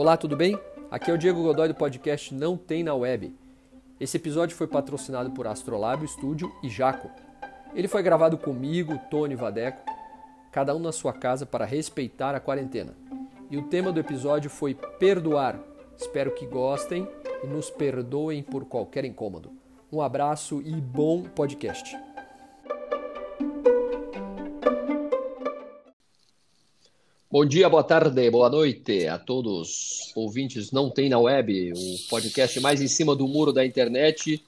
Olá, tudo bem? Aqui é o Diego Godoy do podcast Não Tem na Web. Esse episódio foi patrocinado por Astrolábio Studio e Jaco. Ele foi gravado comigo, Tony Vadeco, cada um na sua casa para respeitar a quarentena. E o tema do episódio foi perdoar. Espero que gostem e nos perdoem por qualquer incômodo. Um abraço e bom podcast. Bom dia, boa tarde, boa noite a todos ouvintes Não Tem na Web, o podcast mais em cima do muro da internet.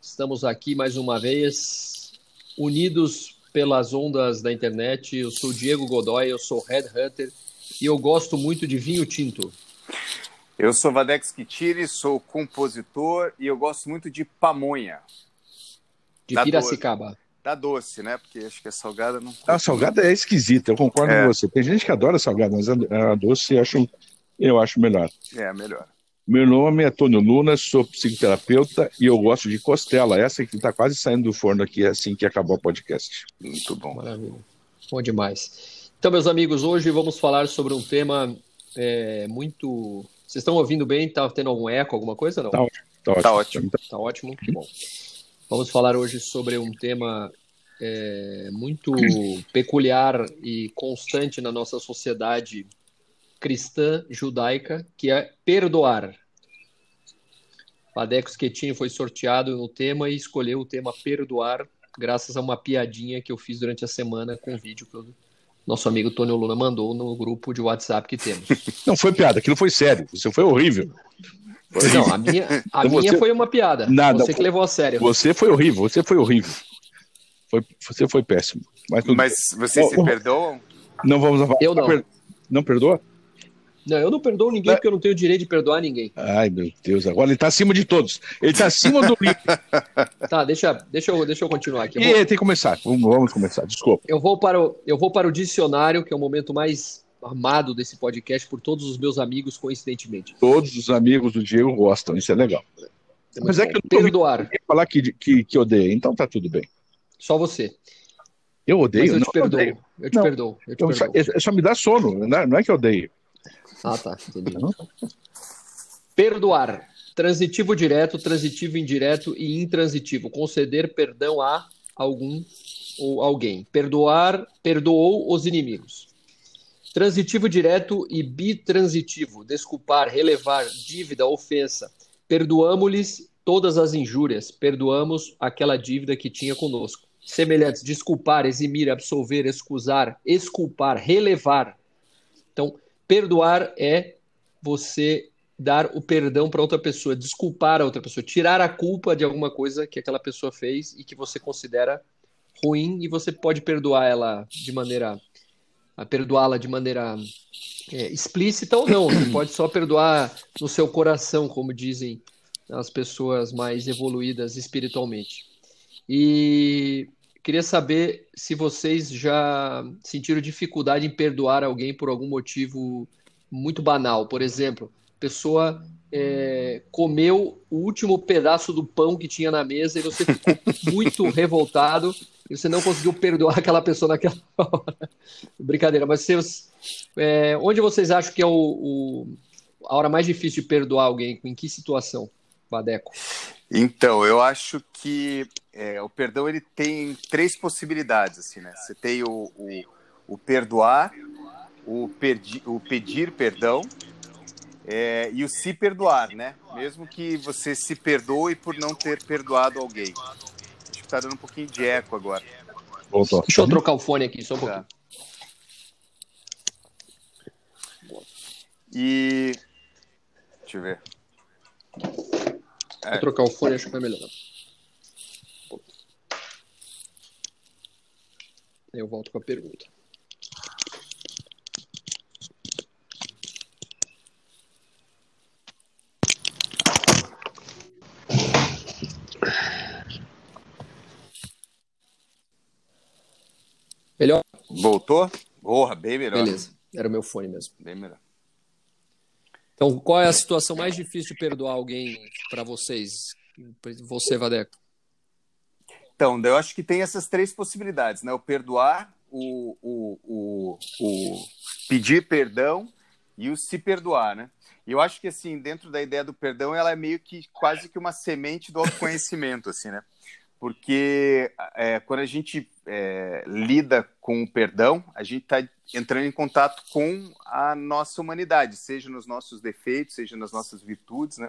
Estamos aqui mais uma vez, unidos pelas ondas da internet. Eu sou Diego Godoy, eu sou Headhunter e eu gosto muito de vinho tinto. Eu sou Vadex Kitiri, sou compositor e eu gosto muito de pamonha. De Piracicaba. Da doce, né? Porque acho que a salgada não. A salgada é esquisita, eu concordo é. com você. Tem gente que adora salgada, mas a, doce eu acho, eu acho melhor. É, melhor. Meu nome é Tônio Luna, sou psicoterapeuta e eu gosto de costela. Essa que está quase saindo do forno aqui assim que acabar o podcast. Muito bom. Maravilha. Bom demais. Então, meus amigos, hoje vamos falar sobre um tema é, muito vocês estão ouvindo bem? Está tendo algum eco, alguma coisa? Não? Tá ótimo. Tá ótimo. Tá ótimo. Tá ótimo. Que bom. Vamos falar hoje sobre um tema é, muito peculiar e constante na nossa sociedade cristã judaica, que é perdoar. Padeco Schettini foi sorteado no tema e escolheu o tema perdoar, graças a uma piadinha que eu fiz durante a semana com o vídeo que eu nosso amigo Tony Luna mandou no grupo de WhatsApp que temos. Não foi piada, aquilo foi sério, isso foi horrível. Foi não, a minha, a então minha você... foi uma piada. Nada, você que levou a sério. Você foi horrível, você foi horrível. Foi, você foi péssimo. Mas, Mas vocês se perdoam? Não vamos Eu não. Não perdoa? Não, eu não perdoo ninguém porque eu não tenho direito de perdoar ninguém. Ai, meu Deus, agora ele está acima de todos. Ele está acima do livro. tá, deixa, deixa, eu, deixa eu continuar aqui. Eu vou... E, tem que começar. Vamos, vamos, começar, desculpa. Eu vou, para o, eu vou para o dicionário, que é o momento mais amado desse podcast por todos os meus amigos, coincidentemente. Todos os amigos do Diego gostam, isso é legal. É Mas é que eu não perdoar. falar que, que, que odeia, então tá tudo bem. Só você. Eu odeio? Mas eu te não, perdoo. Odeio. Eu te não, perdoo. Eu te eu perdoo. Só, só me dá sono, não é que eu odeio. Ah, tá. Entendi. Perdoar. Transitivo direto, transitivo indireto e intransitivo. Conceder perdão a algum ou alguém. Perdoar, perdoou os inimigos. Transitivo direto e bitransitivo. Desculpar, relevar, dívida, ofensa. Perdoamos-lhes todas as injúrias. Perdoamos aquela dívida que tinha conosco. Semelhantes, desculpar, eximir, absolver, excusar, esculpar, relevar. Então, Perdoar é você dar o perdão para outra pessoa, desculpar a outra pessoa, tirar a culpa de alguma coisa que aquela pessoa fez e que você considera ruim e você pode perdoar ela de maneira perdoá-la de maneira é, explícita ou não. Você pode só perdoar no seu coração, como dizem as pessoas mais evoluídas espiritualmente. E Queria saber se vocês já sentiram dificuldade em perdoar alguém por algum motivo muito banal. Por exemplo, a pessoa é, comeu o último pedaço do pão que tinha na mesa e você ficou muito revoltado e você não conseguiu perdoar aquela pessoa naquela hora. Brincadeira, mas é, onde vocês acham que é o, o, a hora mais difícil de perdoar alguém? Em que situação, Vadeco? Então, eu acho que é, o perdão ele tem três possibilidades, assim, né? Você tem o, o, o perdoar, o, perdi, o pedir perdão é, e o se perdoar, né? Mesmo que você se perdoe por não ter perdoado alguém. Tá dando um pouquinho de eco agora. Voltou. Deixa eu trocar o fone aqui, só um tá. pouquinho. E. Deixa eu ver. Vou trocar o fone, acho que vai melhorar. Eu volto com a pergunta. Melhor? Voltou? Porra, bem melhor. Beleza, era o meu fone mesmo. Bem melhor. Então, qual é a situação mais difícil de perdoar alguém para vocês? Você, Vadeco. Então, eu acho que tem essas três possibilidades, né? O perdoar, o, o, o, o pedir perdão e o se perdoar, né? E eu acho que, assim, dentro da ideia do perdão, ela é meio que quase que uma semente do autoconhecimento, assim, né? Porque é, quando a gente é, lida com o perdão, a gente está entrando em contato com a nossa humanidade, seja nos nossos defeitos, seja nas nossas virtudes, né?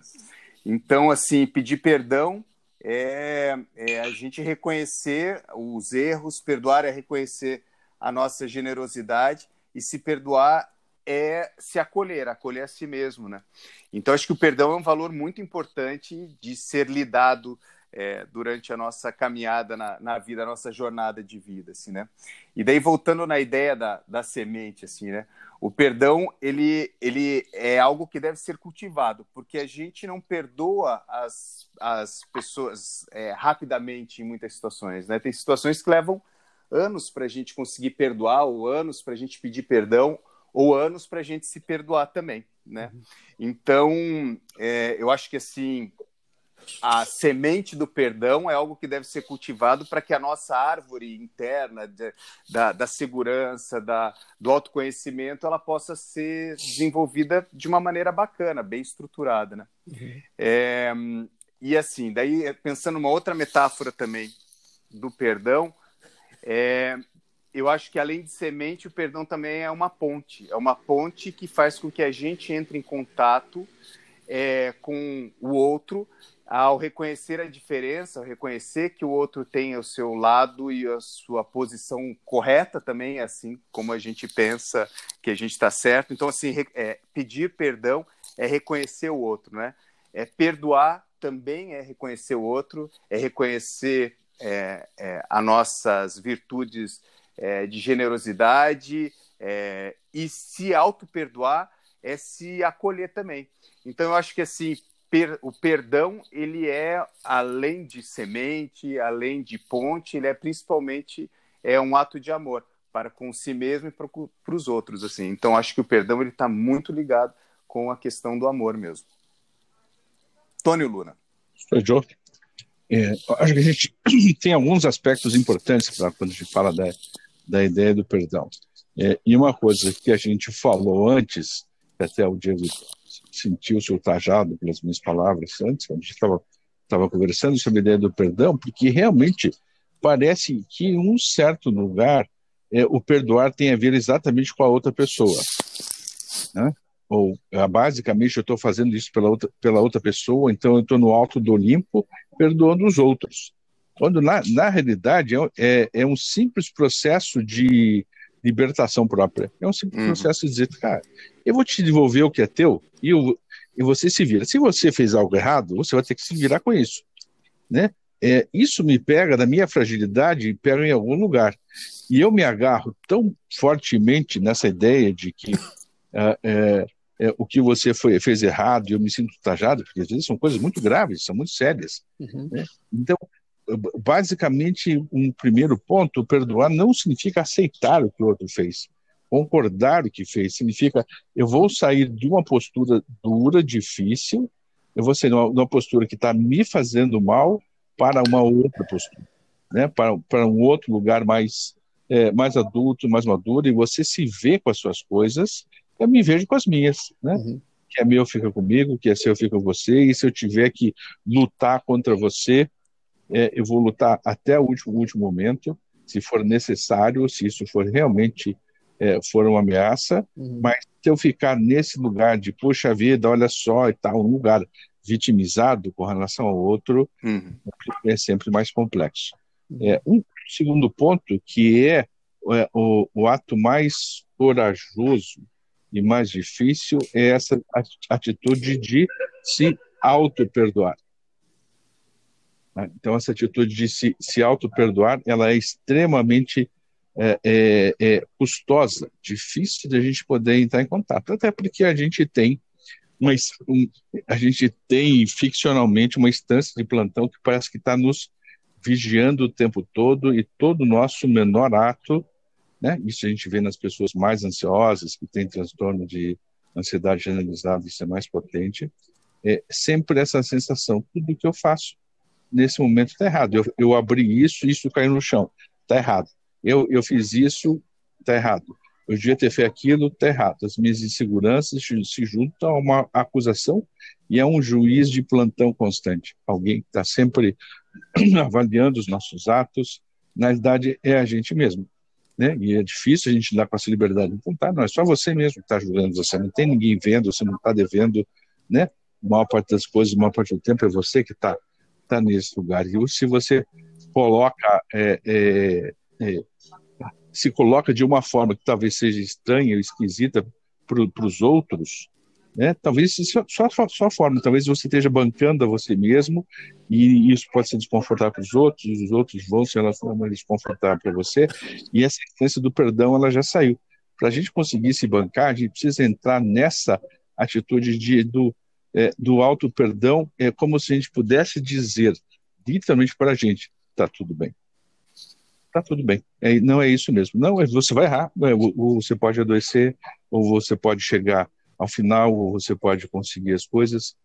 Então, assim, pedir perdão é, é, a gente reconhecer os erros, perdoar é reconhecer a nossa generosidade e se perdoar é se acolher, acolher a si mesmo, né? Então acho que o perdão é um valor muito importante de ser lidado é, durante a nossa caminhada na, na, vida, a nossa jornada de vida, assim, né? E daí voltando na ideia da, da semente, assim, né? O perdão ele, ele é algo que deve ser cultivado, porque a gente não perdoa as, as pessoas é, rapidamente em muitas situações, né? Tem situações que levam anos para a gente conseguir perdoar, ou anos para a gente pedir perdão, ou anos para a gente se perdoar também, né? Uhum. Então, é, eu acho que assim a semente do perdão é algo que deve ser cultivado para que a nossa árvore interna de, da, da, segurança, da, do autoconhecimento, ela possa ser desenvolvida de uma maneira bacana, bem estruturada, né? Uhum. É, e assim, daí pensando uma outra metáfora também do perdão, é, eu acho que além de semente, o perdão também é uma ponte. É uma ponte que faz com que a gente entre em contato é, com o outro ao reconhecer a diferença, ao reconhecer que o outro tem o seu lado e a sua posição correta também, assim como a gente pensa que a gente está certo. Então, assim, é, pedir perdão é reconhecer o outro, né? É perdoar também é reconhecer o outro, é reconhecer é, é, as nossas virtudes é, de generosidade é, e se auto-perdoar é se acolher também. Então, eu acho que, assim, per, o perdão, ele é, além de semente, além de ponte, ele é principalmente é um ato de amor para com si mesmo e para, os outros. assim. Então, acho que o perdão ele está muito ligado com a questão do amor mesmo. Tônio Luna. Joe. É, acho que a gente tem alguns aspectos importantes para quando a gente fala da, da ideia do perdão. É, e uma coisa que a gente falou antes, até o Diego sentiu-se ultrajado pelas minhas palavras antes, quando a gente estava conversando sobre a ideia do perdão, porque realmente parece que em um certo lugar é, o perdoar tem a ver exatamente com a outra pessoa. Né? Ou, ah, basicamente, eu estou fazendo isso pela outra, pela outra pessoa, então eu estou no alto do Olimpo perdoando os outros. Quando, na, na realidade, é, é, é um simples processo de libertação própria. É um simples uhum. processo de dizer, cara, eu vou te devolver o que é teu e, eu, e você se vira. Se você fez algo errado, você vai ter que se virar com isso. Né? É, isso me pega da minha fragilidade e pega em algum lugar. E eu me agarro tão fortemente nessa ideia de que uh, é, é, o que você foi, fez errado e eu me sinto tajado, porque às vezes são coisas muito graves, são muito sérias. Uhum. Né? Então, basicamente, um primeiro ponto, perdoar não significa aceitar o que o outro fez. Concordar o que fez significa eu vou sair de uma postura dura, difícil, eu vou sair de uma, de uma postura que está me fazendo mal para uma outra postura, né? para, para um outro lugar mais, é, mais adulto, mais maduro, e você se vê com as suas coisas, eu me vejo com as minhas. Né? Uhum. Que é meu fica comigo, que é seu fica com você, e se eu tiver que lutar contra você, é, eu vou lutar até o último, último momento, se for necessário, se isso for realmente é, for uma ameaça, uhum. mas se eu ficar nesse lugar de, puxa vida, olha só e tal, um lugar vitimizado com relação ao outro, uhum. é sempre mais complexo. Uhum. É, um segundo ponto, que é, é o, o ato mais corajoso e mais difícil, é essa atitude de se auto-perdoar. Né? Então, essa atitude de se, se auto-perdoar, ela é extremamente é, é, é, custosa, difícil de a gente poder entrar em contato, até porque a gente tem uma, um, a gente tem ficcionalmente uma instância de plantão que parece que está nos vigiando o tempo todo e todo nosso menor ato, né? Isso a gente vê nas pessoas mais ansiosas, que têm transtorno de ansiedade generalizada, isso é mais potente, é sempre essa sensação, tudo que eu faço nesse momento está errado. Eu, eu abri isso, isso caiu no chão, está errado. Eu, eu fiz isso, está errado. eu devia ter feito aquilo, está errado. As minhas inseguranças se juntam a uma acusação e a um juiz de plantão constante. Alguém que está sempre avaliando os nossos atos. Na verdade, é a gente mesmo. Né? E é difícil a gente dar com essa liberdade. Então, tá, não é só você mesmo que está julgando você. Não tem ninguém vendo, você não está devendo. Né? A maior parte das coisas, a maior parte do tempo é você que está tá nesse lugar. E se você coloca é, é, é, se coloca de uma forma que talvez seja estranha ou esquisita para os outros, né? talvez só, só, só forma, talvez você esteja bancando a você mesmo e isso pode ser desconfortável para os outros, os outros vão se relacionar desconfortável para você, e essa essência do perdão ela já saiu. Para a gente conseguir se bancar, a gente precisa entrar nessa atitude de, do, é, do auto-perdão, é como se a gente pudesse dizer literalmente para a gente, está tudo bem tá tudo bem. É, não é isso mesmo. Não, é, você vai errar, é, ou, você pode adoecer, ou você pode chegar ao final, ou você pode conseguir as coisas,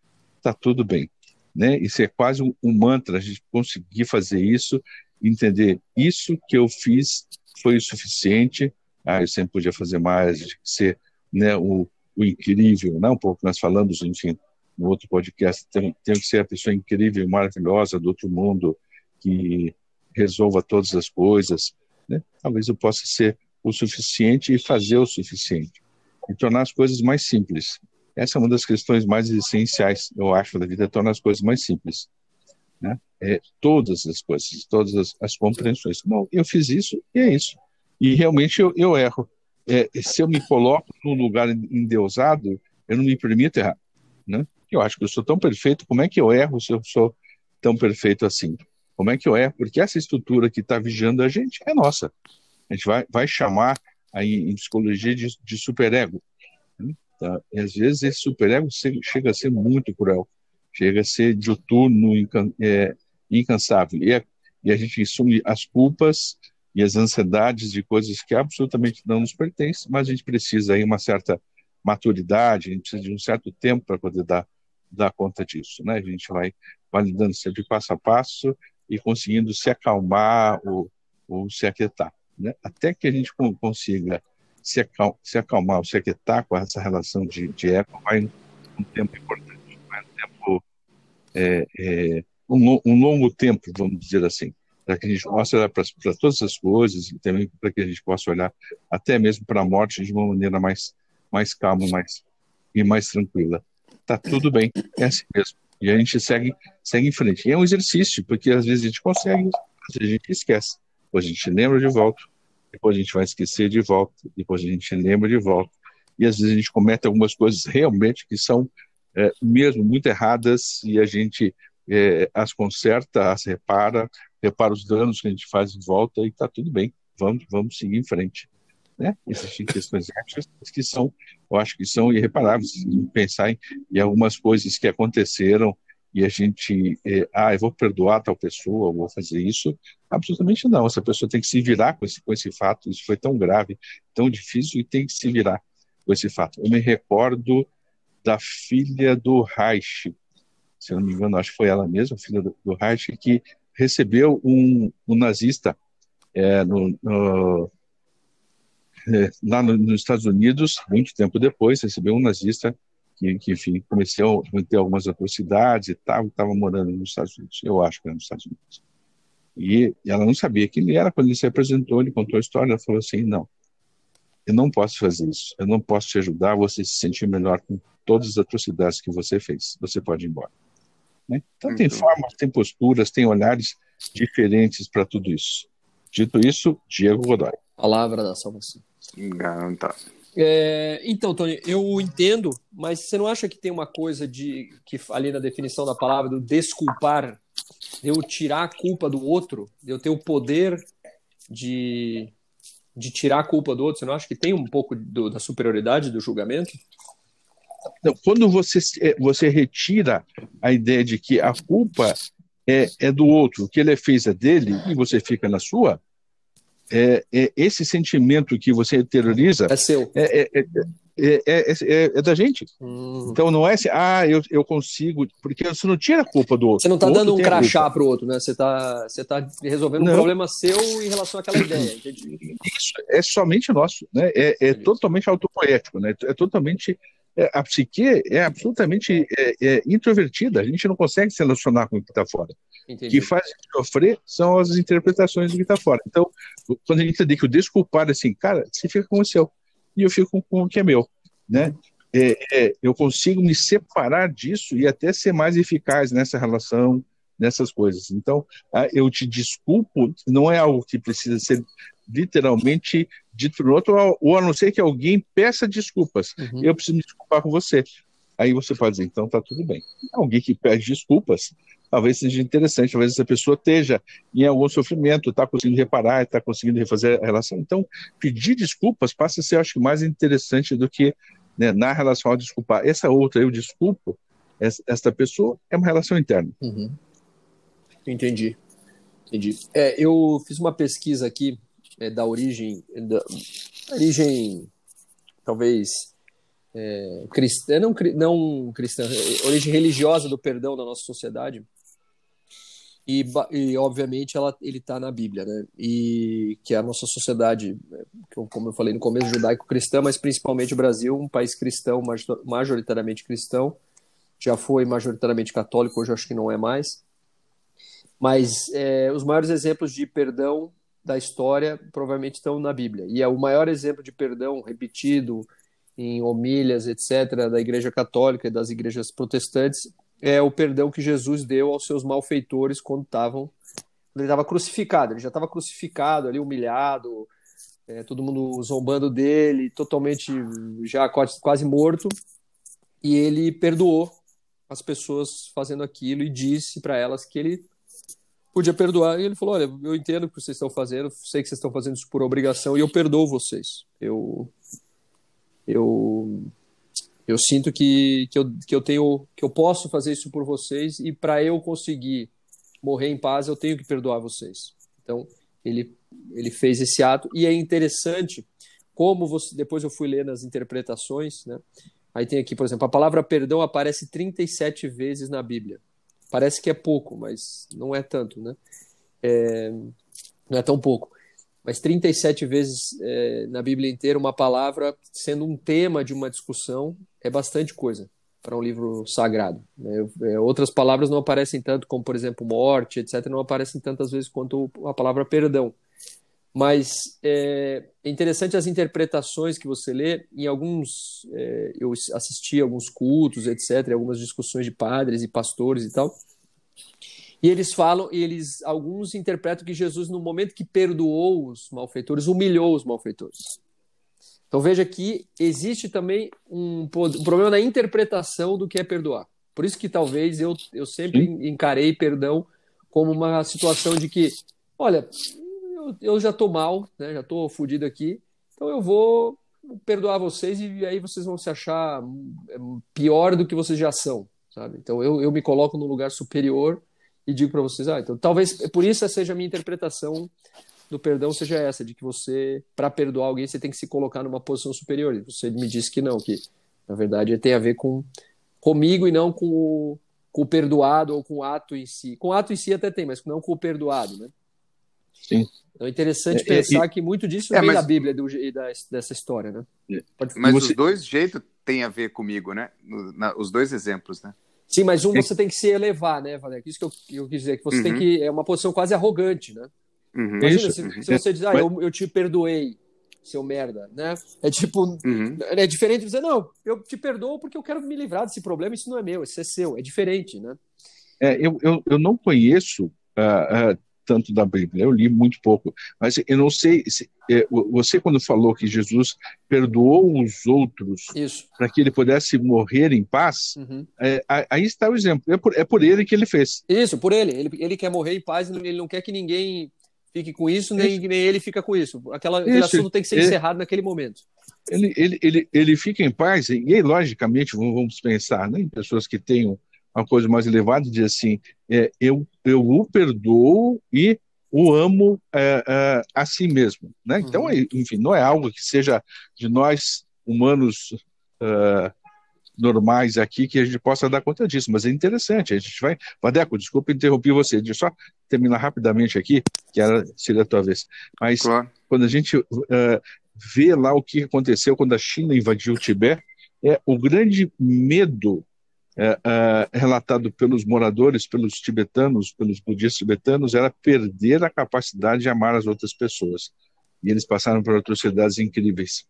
tá tudo bem. Né? Isso é quase um, um mantra, a gente conseguir fazer isso, entender isso que eu fiz foi o suficiente, ah, eu sempre podia fazer mais, ser né, o, o incrível, né? um pouco nós falamos, enfim, no outro podcast, tem, tem que ser a pessoa incrível, maravilhosa do outro mundo, que resolva todas as coisas. Né? Talvez eu possa ser o suficiente e fazer o suficiente. E tornar as coisas mais simples. Essa é uma das questões mais essenciais, eu acho, da vida, é tornar as coisas mais simples. Né? É, todas as coisas, todas as, as compreensões. Bom, eu fiz isso e é isso. E realmente eu, eu erro. É, se eu me coloco num lugar endeusado, eu não me permito errar. Né? Eu acho que eu sou tão perfeito, como é que eu erro se eu sou tão perfeito assim? Como é que eu é? Porque essa estrutura que está vigiando a gente é nossa. A gente vai, vai chamar aí em psicologia de, de superego. Né? Tá? E às vezes esse superego chega a ser muito cruel, chega a ser diuturno, é, incansável. E, é, e a gente assume as culpas e as ansiedades de coisas que absolutamente não nos pertencem, mas a gente precisa aí uma certa maturidade, a gente precisa de um certo tempo para poder dar, dar conta disso, né? A gente vai validando sempre passo a passo e conseguindo se acalmar ou, ou se aquietar. Né? Até que a gente consiga se, se acalmar ou se aquietar com essa relação de, de eco, vai um tempo importante, vai um tempo, é, é, um, um, longo tempo, vamos dizer assim, para que a gente possa olhar para todas as coisas e também para que a gente possa olhar até mesmo para a morte de uma maneira mais, mais calma mais, e mais tranquila. Tá tudo bem, é assim mesmo. E a gente segue, segue em frente. E é um exercício, porque às vezes a gente consegue, a gente esquece. Depois a gente lembra de volta, depois a gente vai esquecer de volta, depois a gente lembra de volta. E às vezes a gente comete algumas coisas realmente que são é, mesmo muito erradas e a gente é, as conserta, as repara, repara os danos que a gente faz de volta e está tudo bem. Vamos, vamos seguir em frente. Né? Existem questões éticas que são, eu acho que são irreparáveis. Pensar em, em algumas coisas que aconteceram e a gente, é, ah, eu vou perdoar tal pessoa, vou fazer isso. Absolutamente não. Essa pessoa tem que se virar com esse, com esse fato. Isso foi tão grave, tão difícil e tem que se virar com esse fato. Eu me recordo da filha do Reich, se não me engano, acho que foi ela mesma, filha do, do Reich, que recebeu um, um nazista é, no, no, é, lá no, nos Estados Unidos, muito tempo depois, recebeu um nazista que, que enfim, começou a ter algumas atrocidades e tal, estava morando nos Estados Unidos, eu acho que era nos Estados Unidos. E ela não sabia quem ele era, quando ele se apresentou, ele contou a história, ela falou assim, não, eu não posso fazer isso, eu não posso te ajudar a você se sentir melhor com todas as atrocidades que você fez, você pode ir embora. Né? Então tem uhum. formas, tem posturas, tem olhares diferentes para tudo isso. Dito isso, Diego Godoy. Palavra da salvação. Garanta. É, então, Tony, eu entendo, mas você não acha que tem uma coisa de que ali na definição da palavra do desculpar, de eu tirar a culpa do outro, de eu ter o poder de, de tirar a culpa do outro? Você não acha que tem um pouco do, da superioridade do julgamento? Não, quando você, é, você retira a ideia de que a culpa é, é do outro, o que ele fez é dele e você fica na sua, é, é, esse sentimento que você terroriza é seu. É, é, é, é, é, da gente. Hum. Então não é assim, ah, eu, eu consigo, porque você não tira a culpa do outro. Você não está dando um crachá para o outro, né? Você está você tá resolvendo não. um problema seu em relação àquela ideia. Isso é somente nosso, né? É, totalmente autopoético, né? É totalmente a psique é absolutamente é, é, introvertida, a gente não consegue se relacionar com o que está fora. O que faz sofrer são as interpretações do que está fora. Então, quando a gente entender que o desculpado é assim, cara, você fica com o seu, e eu fico com o que é meu, né? É, é, eu consigo me separar disso e até ser mais eficaz nessa relação, nessas coisas. Então, eu te desculpo, não é algo que precisa ser literalmente dito no outro, ou a não ser que alguém peça desculpas. Uhum. Eu preciso me desculpar com você. Aí você pode dizer, então tá tudo bem. Alguém que pede desculpas, talvez seja interessante, talvez essa pessoa esteja em algum sofrimento, está conseguindo reparar, está conseguindo refazer a relação. Então, pedir desculpas passa a ser, acho que, mais interessante do que né, na relação ao desculpar. Essa outra, eu desculpo, esta pessoa é uma relação interna. Uhum. Entendi. Entendi. É, eu fiz uma pesquisa aqui é, da origem, da origem talvez é, cristã, não, não cristã, é, origem religiosa do perdão da nossa sociedade. E, e obviamente ela, ele está na Bíblia, né? E que a nossa sociedade, é, como eu falei no começo, judaico-cristã, mas principalmente o Brasil, um país cristão, majoritariamente cristão, já foi majoritariamente católico, hoje acho que não é mais. Mas é, os maiores exemplos de perdão da história provavelmente estão na Bíblia. E é o maior exemplo de perdão repetido em homilhas, etc., da Igreja Católica e das igrejas protestantes, é o perdão que Jesus deu aos seus malfeitores quando estavam ele estava crucificado. Ele já estava crucificado ali, humilhado, é, todo mundo zombando dele, totalmente já quase, quase morto. E ele perdoou as pessoas fazendo aquilo e disse para elas que ele podia perdoar. E ele falou: Olha, eu entendo o que vocês estão fazendo, sei que vocês estão fazendo isso por obrigação e eu perdoo vocês. Eu. Eu. Eu sinto que, que, eu, que eu tenho que eu posso fazer isso por vocês e para eu conseguir morrer em paz eu tenho que perdoar vocês. Então ele ele fez esse ato e é interessante como você depois eu fui ler nas interpretações, né? Aí tem aqui, por exemplo, a palavra perdão aparece 37 vezes na Bíblia. Parece que é pouco, mas não é tanto, né? É, não é tão pouco. Mas 37 vezes é, na Bíblia inteira uma palavra sendo um tema de uma discussão é bastante coisa para um livro sagrado. Né? É, outras palavras não aparecem tanto, como por exemplo morte, etc., não aparecem tantas vezes quanto a palavra perdão. Mas é, é, interessante as interpretações que você lê. Em alguns, é, eu assisti a alguns cultos, etc., algumas discussões de padres e pastores e tal. E eles falam, e eles, alguns interpretam que Jesus, no momento que perdoou os malfeitores, humilhou os malfeitores. Então veja que existe também um, um problema na interpretação do que é perdoar. Por isso que talvez eu, eu sempre encarei perdão como uma situação de que, olha, eu, eu já tô mal, né? Já tô fudido aqui. Então eu vou perdoar vocês e aí vocês vão se achar é, pior do que vocês já são, sabe? Então eu, eu me coloco no lugar superior e digo para vocês, ah, então talvez por isso seja a minha interpretação do perdão seja essa, de que você, para perdoar alguém, você tem que se colocar numa posição superior. E você me disse que não, que na verdade tem a ver com comigo e não com o, com o perdoado ou com o ato em si. Com o ato em si até tem, mas não com o perdoado, né? Sim. Então é interessante é, pensar é, que muito disso é, vem mas... da Bíblia do, e da, dessa história, né? É. Mas você... os dois jeitos têm a ver comigo, né? No, na, os dois exemplos, né? Sim, mas um você tem que se elevar, né, Valério? Isso que eu, eu quis dizer, que você uhum. tem que. É uma posição quase arrogante, né? Uhum. Imagina, se, uhum. se, você diz, ah, eu, eu te perdoei, seu merda, né? É tipo. Uhum. É diferente de dizer, não, eu te perdoo porque eu quero me livrar desse problema, isso não é meu, isso é seu. É diferente, né? É, eu, eu, eu não conheço uh, uh, tanto da Bíblia, eu li muito pouco, mas eu não sei, se, é, você quando falou que Jesus perdoou os outros para que ele pudesse morrer em paz, uhum. é, aí está o exemplo, é por, é por ele que ele fez. Isso, por ele, ele, ele quer morrer em paz, ele não quer que ninguém fique com isso, nem, nem ele fica com isso. Aquela, aquele isso, assunto tem que ser ele, encerrado naquele momento. Ele, ele, ele, ele fica em paz, e logicamente, vamos pensar né, em pessoas que tenham uma coisa mais elevada, diz assim, é, eu, eu o perdoo e o amo é, é, a si mesmo. Né? Então, uhum. enfim, não é algo que seja de nós humanos uh, normais aqui que a gente possa dar conta disso, mas é interessante, a gente vai... Vadeco, desculpa interromper você, deixa eu só terminar rapidamente aqui, que era, seria a tua vez, mas claro. quando a gente uh, vê lá o que aconteceu quando a China invadiu o Tibete, é o grande medo é, é, relatado pelos moradores, pelos tibetanos, pelos budistas tibetanos, era perder a capacidade de amar as outras pessoas. E eles passaram por atrocidades incríveis.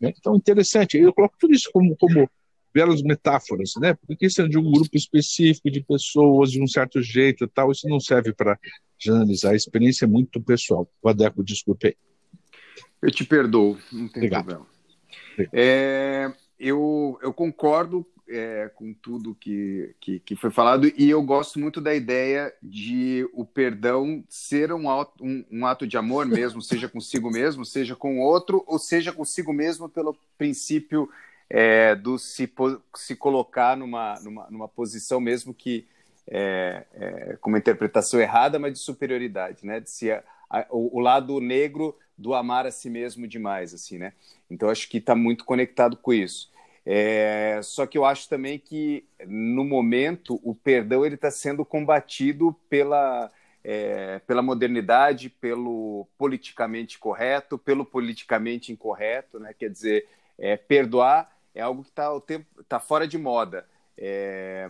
Né? Então, interessante. Eu coloco tudo isso como, como belas metáforas, né? Porque isso é de um grupo específico de pessoas de um certo jeito e tal. Isso não serve para generalizar. A experiência é muito pessoal. Vadeco, desculpe aí. Eu te perdoo, não tem Obrigado. problema. É, eu, eu concordo é, com tudo que, que, que, foi falado e eu gosto muito da ideia de o perdão ser um, um, um ato de amor mesmo, seja consigo mesmo, seja com o outro, ou seja consigo mesmo pelo princípio é, do se, se colocar numa, numa, numa posição mesmo que é, é, com uma interpretação errada, mas de superioridade, né? De se a, a, o, o lado negro do amar a si mesmo demais, assim, né? Então acho que está muito conectado com isso. É, só que eu acho também que no momento o perdão ele está sendo combatido pela é, pela modernidade, pelo politicamente correto, pelo politicamente incorreto, né? Quer dizer, é, perdoar é algo que está tá fora de moda. É,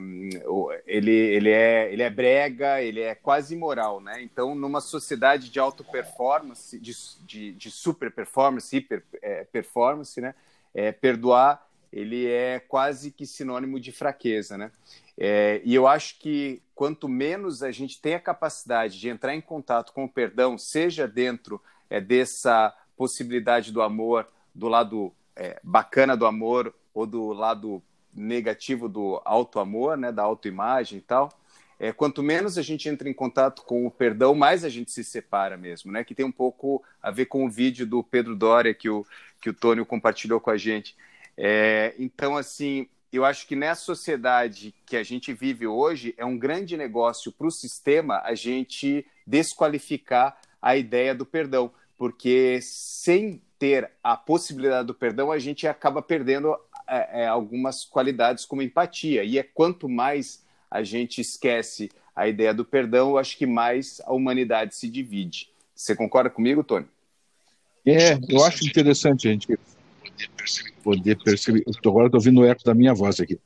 ele, ele, é, ele é brega, ele é quase imoral, né? Então, numa sociedade de alta performance, de, de, de super performance, hiper é, performance, né? É, perdoar ele é quase que sinônimo de fraqueza, né? É, e eu acho que quanto menos a gente tem a capacidade de entrar em contato com o perdão, seja dentro é, dessa possibilidade do amor, do lado é, bacana do amor ou do lado negativo do auto-amor, né, da autoimagem e tal, é, quanto menos a gente entra em contato com o perdão, mais a gente se separa mesmo, né? Que tem um pouco a ver com o vídeo do Pedro Doria que o, que o Tônio compartilhou com a gente. É, então, assim, eu acho que nessa sociedade que a gente vive hoje, é um grande negócio para o sistema a gente desqualificar a ideia do perdão, porque sem ter a possibilidade do perdão, a gente acaba perdendo é, é, algumas qualidades como empatia. E é quanto mais a gente esquece a ideia do perdão, eu acho que mais a humanidade se divide. Você concorda comigo, Tony? É, eu acho interessante a gente poder perceber. Poder perceber. Agora estou ouvindo o eco da minha voz aqui.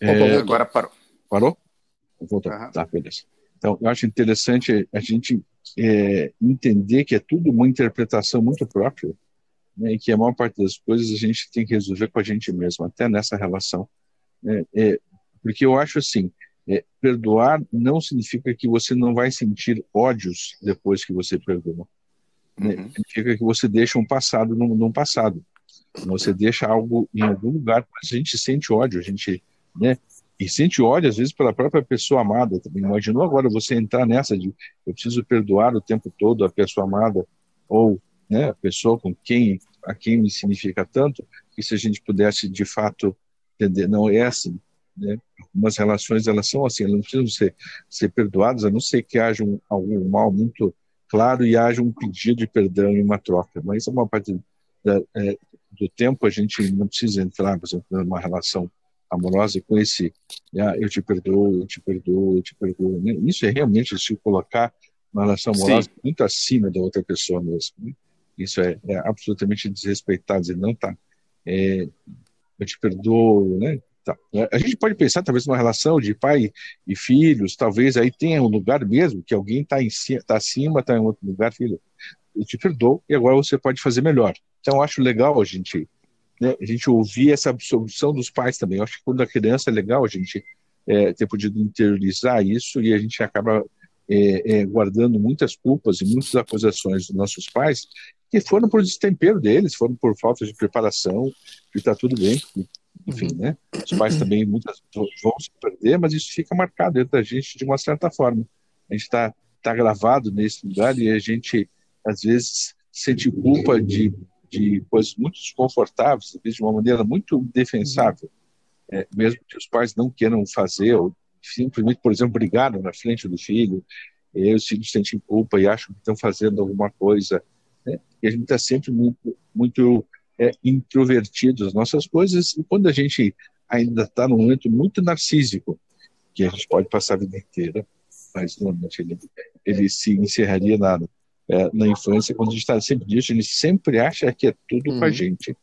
É, agora parou. Parou? Voltou. Uhum. Tá, beleza. Então, eu acho interessante a gente é, entender que é tudo uma interpretação muito própria né, e que a maior parte das coisas a gente tem que resolver com a gente mesmo, até nessa relação. É, é, porque eu acho assim, é, perdoar não significa que você não vai sentir ódios depois que você perdoa. Né? Uhum. Significa que você deixa um passado num, num, passado. Você deixa algo em algum lugar, mas a gente sente ódio, a gente, né? E sente ódio, às vezes, pela própria pessoa amada também. Imaginou agora você entrar nessa de eu preciso perdoar o tempo todo a pessoa amada, ou né, a pessoa com quem, a quem me significa tanto, e se a gente pudesse, de fato, entender, não é assim, né? Algumas relações, elas são assim, elas não precisam ser, ser perdoadas, a não ser que haja um, algum mal muito claro e haja um pedido de perdão e uma troca. Mas é uma parte da, é, do tempo a gente não precisa entrar, por exemplo, numa relação amorosa com esse ah, eu te perdoo, eu te perdoo, eu te perdoo. Né? Isso é realmente se colocar uma relação amorosa Sim. muito acima da outra pessoa mesmo. Né? Isso é, é, absolutamente desrespeitado, dizer, não tá, é, eu te perdoo, né? Tá. A gente pode pensar talvez numa relação de pai e filhos, talvez aí tenha um lugar mesmo que alguém está tá acima, está em outro lugar, filho, eu te perdoo e agora você pode fazer melhor. Então acho legal a gente, né, a gente ouvir essa absolução dos pais também. Eu acho que quando a criança é legal a gente é, ter podido interiorizar isso e a gente acaba é, é, guardando muitas culpas e muitas acusações dos nossos pais que foram por destempero deles, foram por falta de preparação, que está tudo bem, enfim, uhum. né? Os pais também muitas vão se perder, mas isso fica marcado dentro da gente de uma certa forma. A gente está tá gravado nesse lugar e a gente às vezes sente culpa de, de coisas muito desconfortáveis, de uma maneira muito defensável, é, mesmo que os pais não queiram fazer ou simplesmente, por exemplo, brigaram na frente do filho, e os filhos sentem culpa e acham que estão fazendo alguma coisa, né? E a gente está sempre muito, muito é, introvertido as nossas coisas, e quando a gente ainda está num momento muito narcísico, que a gente pode passar a vida inteira, mas normalmente ele, ele se encerraria na, é, na infância, quando a gente está sempre disso, ele sempre acha que é tudo com a uhum. gente.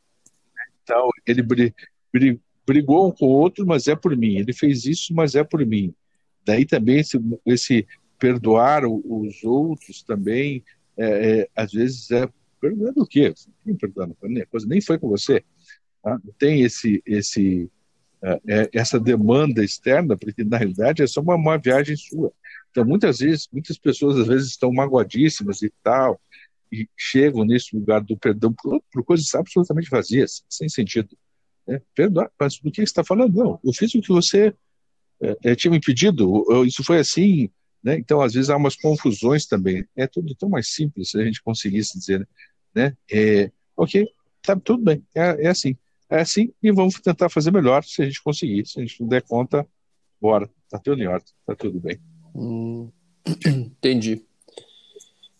Então, ele bri, bri, brigou um com o outro, mas é por mim. Ele fez isso, mas é por mim. Daí também esse, esse perdoar os outros também, é, é, às vezes é perdoando o quê? Perdoando, a coisa nem foi com você. Tá? Tem esse, esse, é, é, essa demanda externa, porque na realidade é só uma, uma viagem sua. Então, muitas vezes, muitas pessoas às vezes estão magoadíssimas e tal, e chegam nesse lugar do perdão por, por coisas absolutamente vazias, sem sentido. Né? Perdoar, mas do que você está falando? Não, eu fiz o que você é, é, tinha me pedido, eu, isso foi assim, né? Então, às vezes há umas confusões também. É tudo tão mais simples se a gente conseguisse dizer, né? É, ok, tá tudo bem, é, é assim é assim e vamos tentar fazer melhor se a gente conseguir. Se a gente não der conta, bora, tá tudo em ordem, tá tudo bem. Hum, entendi.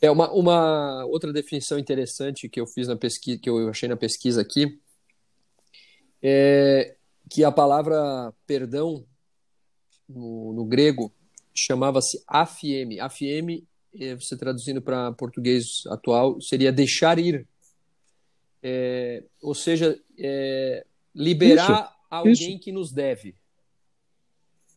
É uma, uma outra definição interessante que eu fiz na pesquisa, que eu achei na pesquisa aqui, é que a palavra perdão no, no grego chamava-se afieme. Afieme, é, você traduzindo para português atual, seria deixar ir. É, ou seja, é, liberar isso, alguém isso. que nos deve.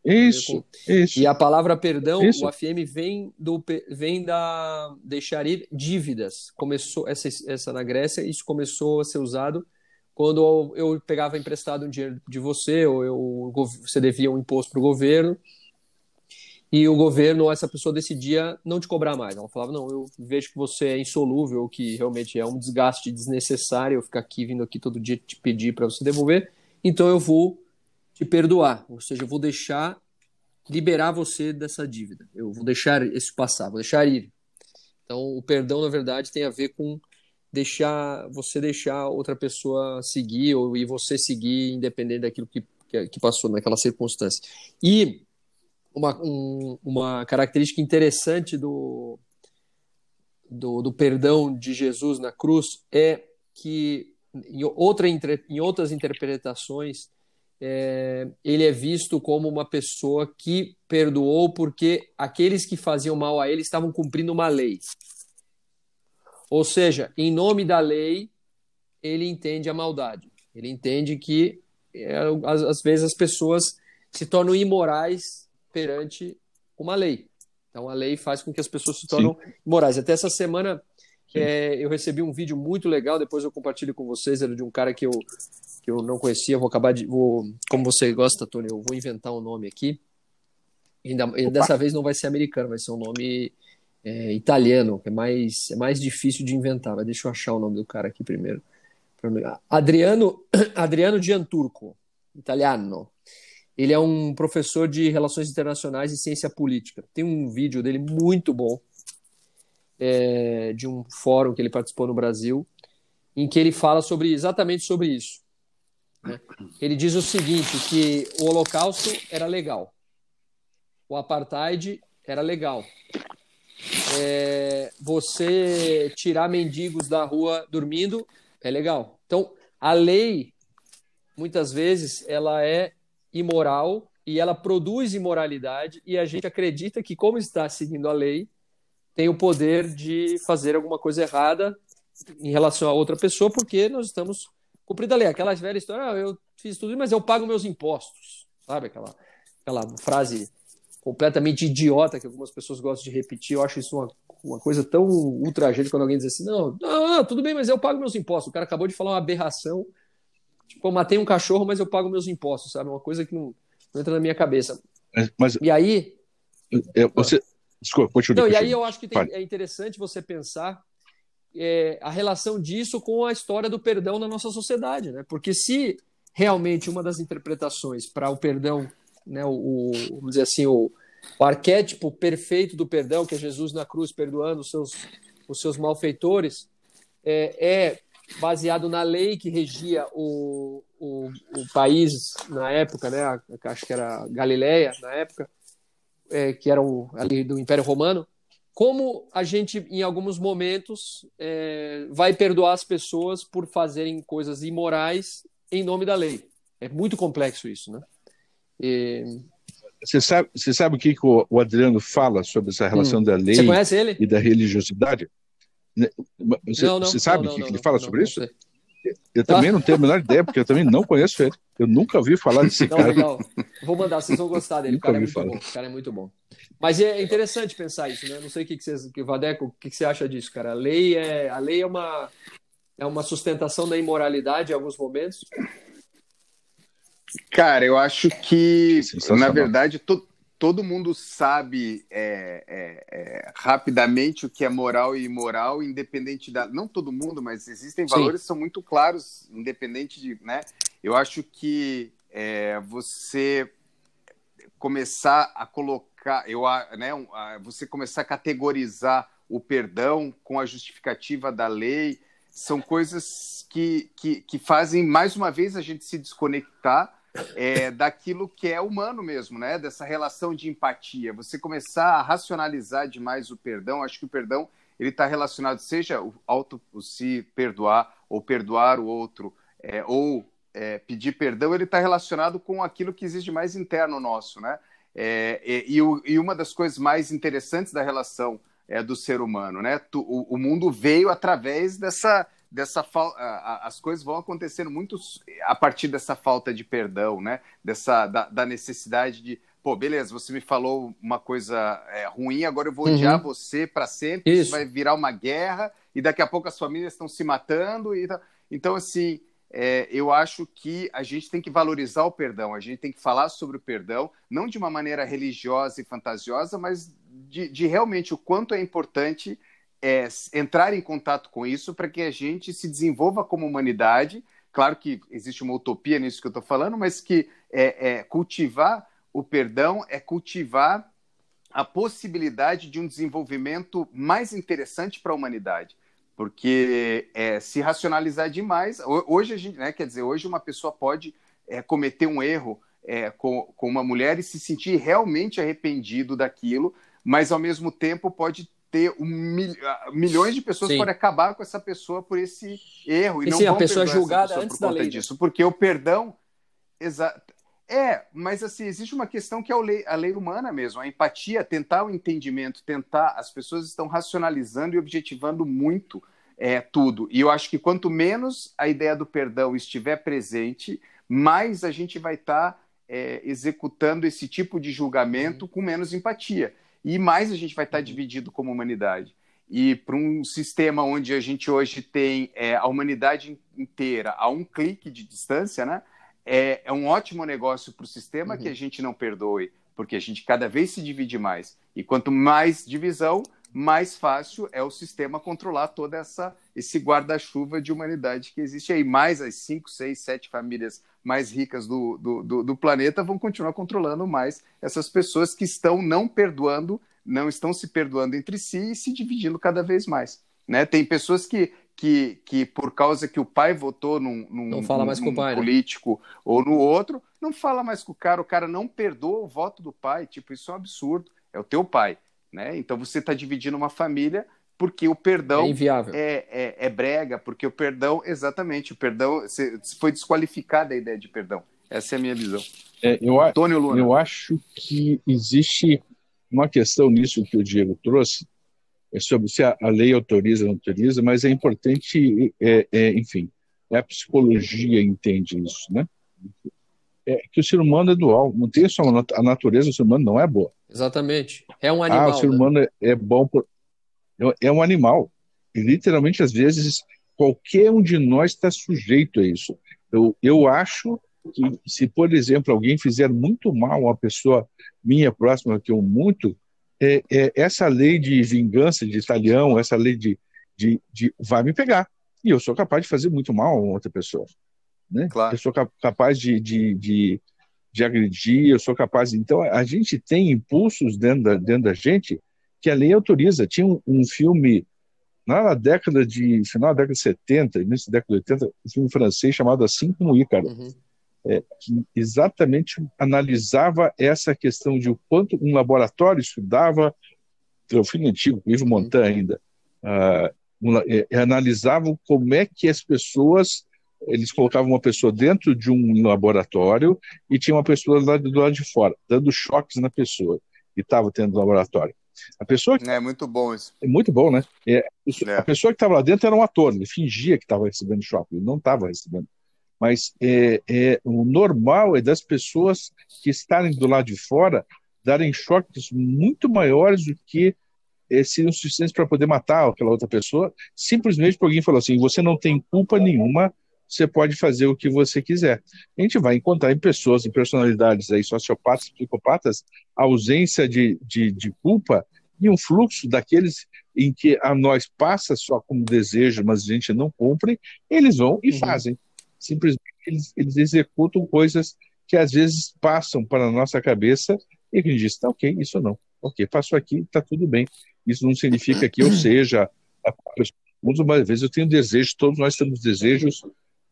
Isso, isso. E a palavra perdão, isso. o AFM vem do vem da deixar ir dívidas. Começou essa essa na Grécia, isso começou a ser usado quando eu pegava emprestado um dinheiro de você ou eu, você devia um imposto para o governo e o governo ou essa pessoa decidia não te cobrar mais. Ela falava, não, eu vejo que você é insolúvel, que realmente é um desgaste desnecessário eu ficar aqui, vindo aqui todo dia te pedir para você devolver, então eu vou te perdoar, ou seja, eu vou deixar, liberar você dessa dívida, eu vou deixar isso passar, vou deixar ir. Então, o perdão, na verdade, tem a ver com deixar você deixar outra pessoa seguir ou e você seguir independente daquilo que, que, que passou naquela circunstância. E uma, um, uma característica interessante do, do, do, perdão de Jesus na cruz é que, em, outra, em outras interpretações, é, ele é visto como uma pessoa que perdoou porque aqueles que faziam mal a ele estavam cumprindo uma lei. Ou seja, em nome da lei, ele entende a maldade. Ele entende que, é, às, às vezes, as pessoas se tornam imorais perante uma lei. Então a lei faz com que as pessoas se tornem morais. Até essa semana é, eu recebi um vídeo muito legal, depois eu compartilho com vocês, era de um cara que eu, que eu não conhecia, vou acabar de. Vou, como você gosta, Tony, eu vou inventar um nome aqui. Ainda, dessa vez não vai ser americano, vai ser um nome é, italiano, que é mais, é mais difícil de inventar. Mas deixa eu achar o nome do cara aqui primeiro. Adriano, Adriano Gianturco, italiano. Ele é um professor de Relações Internacionais e Ciência Política. Tem um vídeo dele muito bom, é, de um fórum que ele participou no Brasil, em que ele fala sobre exatamente sobre isso. Né? Ele diz o seguinte, que o Holocausto era legal, o Apartheid era legal, é, você tirar mendigos da rua dormindo é legal. Então, a lei, muitas vezes, ela é imoral e ela produz imoralidade e a gente acredita que, como está seguindo a lei, tem o poder de fazer alguma coisa errada em relação a outra pessoa, porque nós estamos cumprindo a lei. Aquela velha história, ah, eu fiz tudo, mas eu pago meus impostos. Sabe aquela, aquela frase completamente idiota que algumas pessoas gostam de repetir. Eu acho isso uma, uma coisa tão ultrajante quando alguém diz assim: não, não, não, tudo bem, mas eu pago meus impostos. O cara acabou de falar uma aberração Tipo, eu matei um cachorro, mas eu pago meus impostos, sabe? Uma coisa que não, não entra na minha cabeça. Mas, e aí. É, você. Desculpa, continua. Não, e aí eu acho que tem, é interessante você pensar é, a relação disso com a história do perdão na nossa sociedade, né? Porque se realmente uma das interpretações para o perdão, né, o, o, vamos dizer assim, o, o arquétipo perfeito do perdão, que é Jesus na cruz perdoando os seus, os seus malfeitores, é, é baseado na lei que regia o, o, o país na época, né? acho que era Galileia na época, é, que era o, ali do Império Romano, como a gente, em alguns momentos, é, vai perdoar as pessoas por fazerem coisas imorais em nome da lei. É muito complexo isso, né? E... Você sabe, você sabe o que, que o Adriano fala sobre essa relação hum. da lei e da religiosidade? Né, você, não, não, você sabe o que, que, ele fala sobre isso? Eu também não tenho a menor ideia, porque eu também não conheço ele. Eu nunca ouvi falar desse não, cara. Legal. Vou mandar, vocês vão gostar dele. O cara, é muito bom. o cara é muito bom. Mas é interessante pensar isso, né? Não sei o que, que vocês. Que, Vadeco, o que, que você acha disso, cara? A lei é, a lei é, uma, é uma sustentação da imoralidade em alguns momentos. Cara, eu acho que, na verdade, to, todo mundo sabe é, é, é, rapidamente o que é moral e imoral, independente da. Não todo mundo, mas existem valores Sim. que são muito claros, independente de. Né? Eu acho que é, você começar a colocar, eu, né, você começar a categorizar o perdão com a justificativa da lei, são coisas que, que, que fazem, mais uma vez, a gente se desconectar é, daquilo que é humano mesmo, né? Dessa relação de empatia. Você começar a racionalizar demais o perdão. Acho que o perdão ele está relacionado, seja o auto o se perdoar ou perdoar o outro, é, ou é, pedir perdão, ele está relacionado com aquilo que existe mais interno nosso, né? É, e, e, uma das coisas mais interessantes da relação é, do ser humano, né? O, o mundo veio através dessa dessa as coisas vão acontecendo muito a partir dessa falta de perdão, né? Dessa da, da necessidade de pô, beleza, você me falou uma coisa é, ruim, agora eu vou uhum. odiar você para sempre, isso. isso. vai virar uma guerra e daqui a pouco as famílias estão se matando e então assim é, eu acho que a gente tem que valorizar o perdão, a gente tem que falar sobre o perdão, não de uma maneira religiosa e fantasiosa, mas de, de realmente o quanto é importante é, entrar em contato com isso para que a gente se desenvolva como humanidade. Claro que existe uma utopia nisso que eu estou falando, mas que é, é, cultivar o perdão é cultivar a possibilidade de um desenvolvimento mais interessante para a humanidade. Porque é, se racionalizar demais, hoje a gente, né, quer dizer, hoje uma pessoa pode é, cometer um erro é, com, com uma mulher e se sentir realmente arrependido daquilo, mas ao mesmo tempo pode ter um mil, ah, milhões de pessoas Sim. podem acabar com essa pessoa por esse erro. E, e não sim, a pessoa é julgada pessoa antes da lei. Né? Disso, porque o perdão. Exa... É, mas assim, existe uma questão que é a lei, a lei humana mesmo, a empatia, tentar o entendimento, tentar. As pessoas estão racionalizando e objetivando muito é, tudo. E eu acho que quanto menos a ideia do perdão estiver presente, mais a gente vai estar tá, é, executando esse tipo de julgamento com menos empatia e mais a gente vai estar uhum. dividido como humanidade. E para um sistema onde a gente hoje tem é, a humanidade inteira a um clique de distância, né? É, é um ótimo negócio para o sistema uhum. que a gente não perdoe, porque a gente cada vez se divide mais. E quanto mais divisão, mais fácil é o sistema controlar toda essa esse guarda-chuva de humanidade que existe aí. Mais as cinco, seis, sete famílias mais ricas do, do, do, do, planeta vão continuar controlando mais essas pessoas que estão não perdoando, não estão se perdoando entre si e se dividindo cada vez mais. Né? Tem pessoas que, que, que por causa que o pai votou num, num, não fala mais num com o pai, né? político né? ou no outro, não fala mais com o cara, o cara não perdoa o voto do pai. Tipo, isso é um absurdo. É o teu pai. Né? Então você está dividindo uma família porque o perdão é, inviável. É, é, é, brega, porque o perdão, exatamente, o perdão foi desqualificada a ideia de perdão. Essa é a minha visão. É, eu, Antônio Luna. eu acho que existe uma questão nisso que o Diego trouxe, é sobre se a, a lei autoriza ou não autoriza, mas é importante, é, é, enfim, é a psicologia entende isso, né? É que o ser humano é dual, não tem só a natureza, o ser humano não é boa. Exatamente. É um animal. Ah, o ser né? humano é, é bom por, é, é um animal. E literalmente, às vezes, qualquer um de nós está sujeito a isso. Eu, eu acho que se, por exemplo, alguém fizer muito mal a uma pessoa minha próxima que eu muito, é, é, essa lei de vingança de italiano, essa lei de, de, de, vai me pegar. E eu sou capaz de fazer muito mal a outra pessoa. Né? Claro. Eu sou capaz de, de, de, de agredir, eu sou capaz. Então, a gente tem impulsos dentro da, dentro da gente que a lei autoriza. Tinha um, um filme na década de final da década de 70, início da década de 80, um filme francês chamado Assim como Ícaro, uhum. é, que exatamente analisava essa questão de o quanto um laboratório estudava é um filme antigo, Ivo Montan ainda, uh, é, analisavam como é que as pessoas eles colocavam uma pessoa dentro de um laboratório e tinha uma pessoa do lado, do lado de fora, dando choques na pessoa que estava tendo laboratório. A pessoa que... É muito bom isso. É muito bom, né? É, é. A pessoa que estava lá dentro era um ator, ele fingia que estava recebendo choque, ele não estava recebendo. Mas é, é, o normal é das pessoas que estarem do lado de fora darem choques muito maiores do que é, seriam suficientes para poder matar aquela outra pessoa, simplesmente porque alguém falou assim: você não tem culpa nenhuma, você pode fazer o que você quiser. A gente vai encontrar em pessoas, em personalidades aí, sociopatas, psicopatas, a ausência de, de, de culpa e um fluxo daqueles em que a nós passa só como desejo, mas a gente não cumpre, eles vão e uhum. fazem. Simplesmente eles, eles executam coisas que às vezes passam para a nossa cabeça e a gente diz, tá ok, isso não. Ok, faço aqui, tá tudo bem. Isso não significa que eu seja Muitas vezes eu tenho desejos, todos nós temos desejos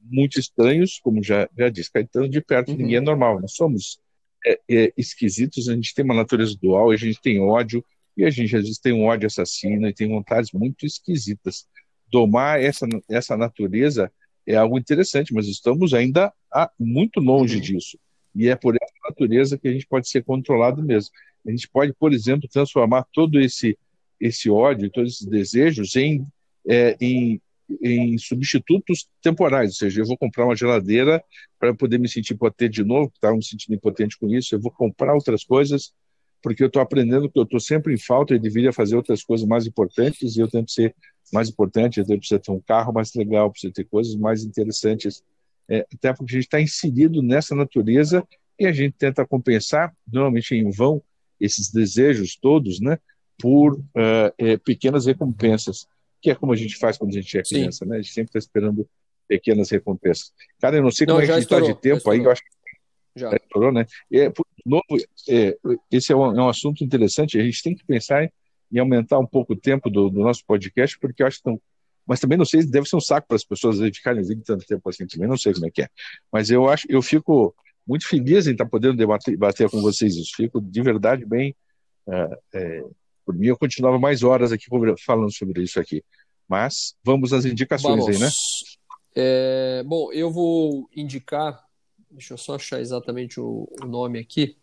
muito estranhos, como já, já disse Caetano, de perto uhum. ninguém é normal. Nós somos é, é, esquisitos, a gente tem uma natureza dual, a gente tem ódio, e a gente às vezes tem um ódio assassino e tem vontades muito esquisitas. Domar essa, essa natureza é algo interessante, mas estamos ainda a, muito longe uhum. disso. E é por essa natureza que a gente pode ser controlado mesmo. A gente pode, por exemplo, transformar todo esse esse ódio, todos esses desejos em, é, em, em substitutos temporais. Ou seja, eu vou comprar uma geladeira para poder me sentir potente de novo, estava me sentindo impotente com isso. Eu vou comprar outras coisas porque eu estou aprendendo que eu estou sempre em falta e deveria fazer outras coisas mais importantes e eu tenho que ser mais importante, eu preciso ter um carro mais legal, preciso ter coisas mais interessantes é, até porque a gente está inserido nessa natureza e a gente tenta compensar, normalmente em vão, esses desejos todos, né, por uh, é, pequenas recompensas, que é como a gente faz quando a gente é criança, Sim. né? A gente sempre está esperando pequenas recompensas. Cara, eu não sei não, como é que está de tempo aí, eu acho que já estourou, né? É, por novo, é, esse é um, é um, assunto interessante, a gente tem que pensar em, em aumentar um pouco o tempo do, do nosso podcast, porque eu acho que estão mas também não sei, deve ser um saco para as pessoas ficarem ouvindo tanto tempo assim também, não sei como é que é. Mas eu acho, eu fico muito feliz em estar podendo debater, debater com vocês isso. Fico de verdade bem. É, é, por mim, eu continuava mais horas aqui falando sobre isso aqui. Mas vamos às indicações vamos. aí, né? É, bom, eu vou indicar, deixa eu só achar exatamente o, o nome aqui,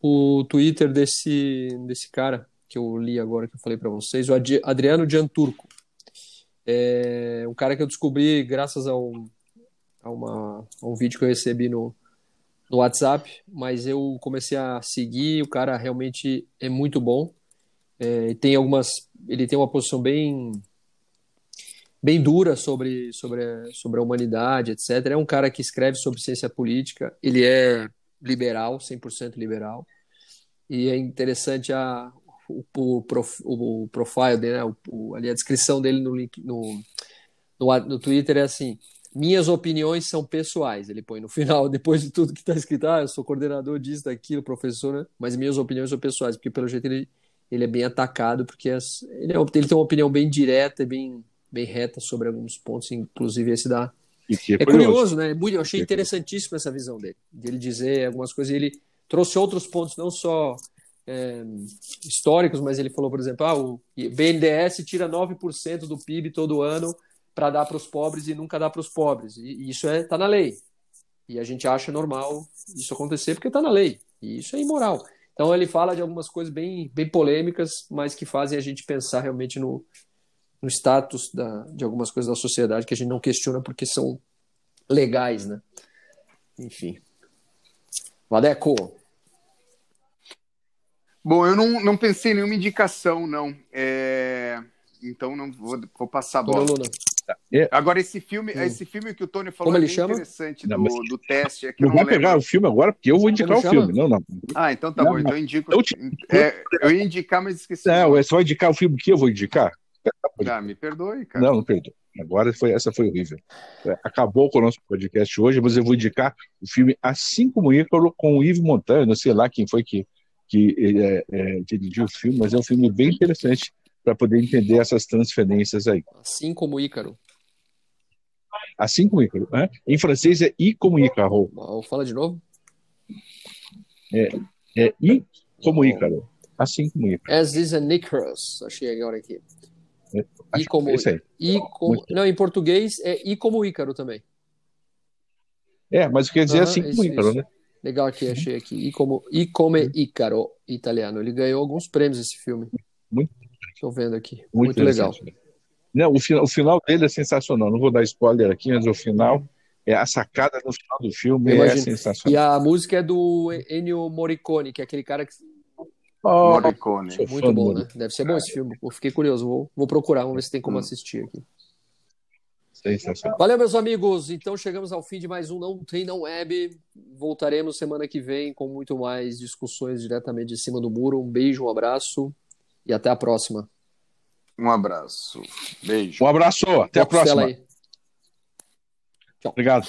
o Twitter desse, desse cara que eu li agora, que eu falei para vocês, o Adriano Gianturco. É um cara que eu descobri graças a um, a, uma, a um vídeo que eu recebi no, no WhatsApp, mas eu comecei a seguir, o cara realmente é muito bom. É, tem algumas, ele tem uma posição bem bem dura sobre, sobre, sobre a humanidade, etc. É um cara que escreve sobre ciência política, ele é liberal, 100% liberal, e é interessante a, o, o, prof, o, profile dele, né? o, ali a descrição dele no, link, no, no, no Twitter é assim: minhas opiniões são pessoais. Ele põe no final, depois de tudo que está escrito, ah, eu sou coordenador disso, daquilo, professor, né? mas minhas opiniões são pessoais, porque pelo jeito ele, ele é bem atacado, porque as, ele, é, ele tem uma opinião bem direta e bem, bem reta sobre alguns pontos, inclusive esse da. É, é curioso, né? Eu achei interessantíssimo essa visão dele, de ele dizer algumas coisas. Ele trouxe outros pontos, não só é, históricos, mas ele falou, por exemplo, ah, o BNDES tira 9% do PIB todo ano para dar para os pobres e nunca dá para os pobres. E, isso está é, tá na lei. E a gente acha normal isso acontecer porque está na lei. E isso é imoral. Então ele fala de algumas coisas bem, bem polêmicas, mas que fazem a gente pensar realmente no, no status da, de algumas coisas da sociedade que a gente não questiona porque são legais, né? Enfim. Vadeco. Bom, eu não, não pensei em nenhuma indicação, não. É... Então não vou, vou passar a bola. Tá. É. Agora, esse filme, hum. esse filme que o Tony falou Como ele é chama? interessante não, do, do teste. É que não, não vai lembro. pegar o filme agora, porque eu vou indicar Como o filme. Não, não. Ah, então tá não, bom. Então eu indico. Eu, te... é, eu ia indicar, mas esqueci. Não, você vai indicar o filme que eu vou indicar? Ah, me perdoe, cara. Não, não perdoe. Agora foi, essa foi horrível. É, acabou com o nosso podcast hoje, mas eu vou indicar o filme Assim como Ícaro com o Yves Montanha, não sei lá quem foi que que é, é, dirigiu o filme, mas é um filme bem interessante para poder entender essas transferências aí. Assim como Ícaro. Assim como Ícaro. Né? Em francês é I como Ícaro. Fala de novo. É, é I como Ícaro. Assim como Ícaro. As is an Icarus. Achei agora aqui. É, E como, como, Muito. não, em português é e como Ícaro também. É, mas quer dizer Aham, assim como Ícaro, isso. né? Legal aqui, achei aqui. E como come Ícaro, italiano. Ele ganhou alguns prêmios esse filme. Muito. Estou vendo aqui. Muito, Muito, legal. interessante. Não, o, final, o final dele é sensacional. Não vou dar spoiler aqui, mas o final, é a sacada no final do filme é imagino. E sensacional. a música é do Ennio Morricone, que é aquele cara que Oh, Morricone. muito bom, né? Deve ser bom esse filme. Eu fiquei curioso. Vou, vou procurar, vamos ver se tem como Hum. assistir aqui. Sensacional. Valeu, meus amigos. Então chegamos ao fim de mais um Não Tem Não Web. Voltaremos semana que vem com muito mais discussões diretamente de cima do muro. Um beijo, um abraço e até a próxima. Um abraço. Beijo. Um abraço, até a Boa costela próxima. aí. Obrigado.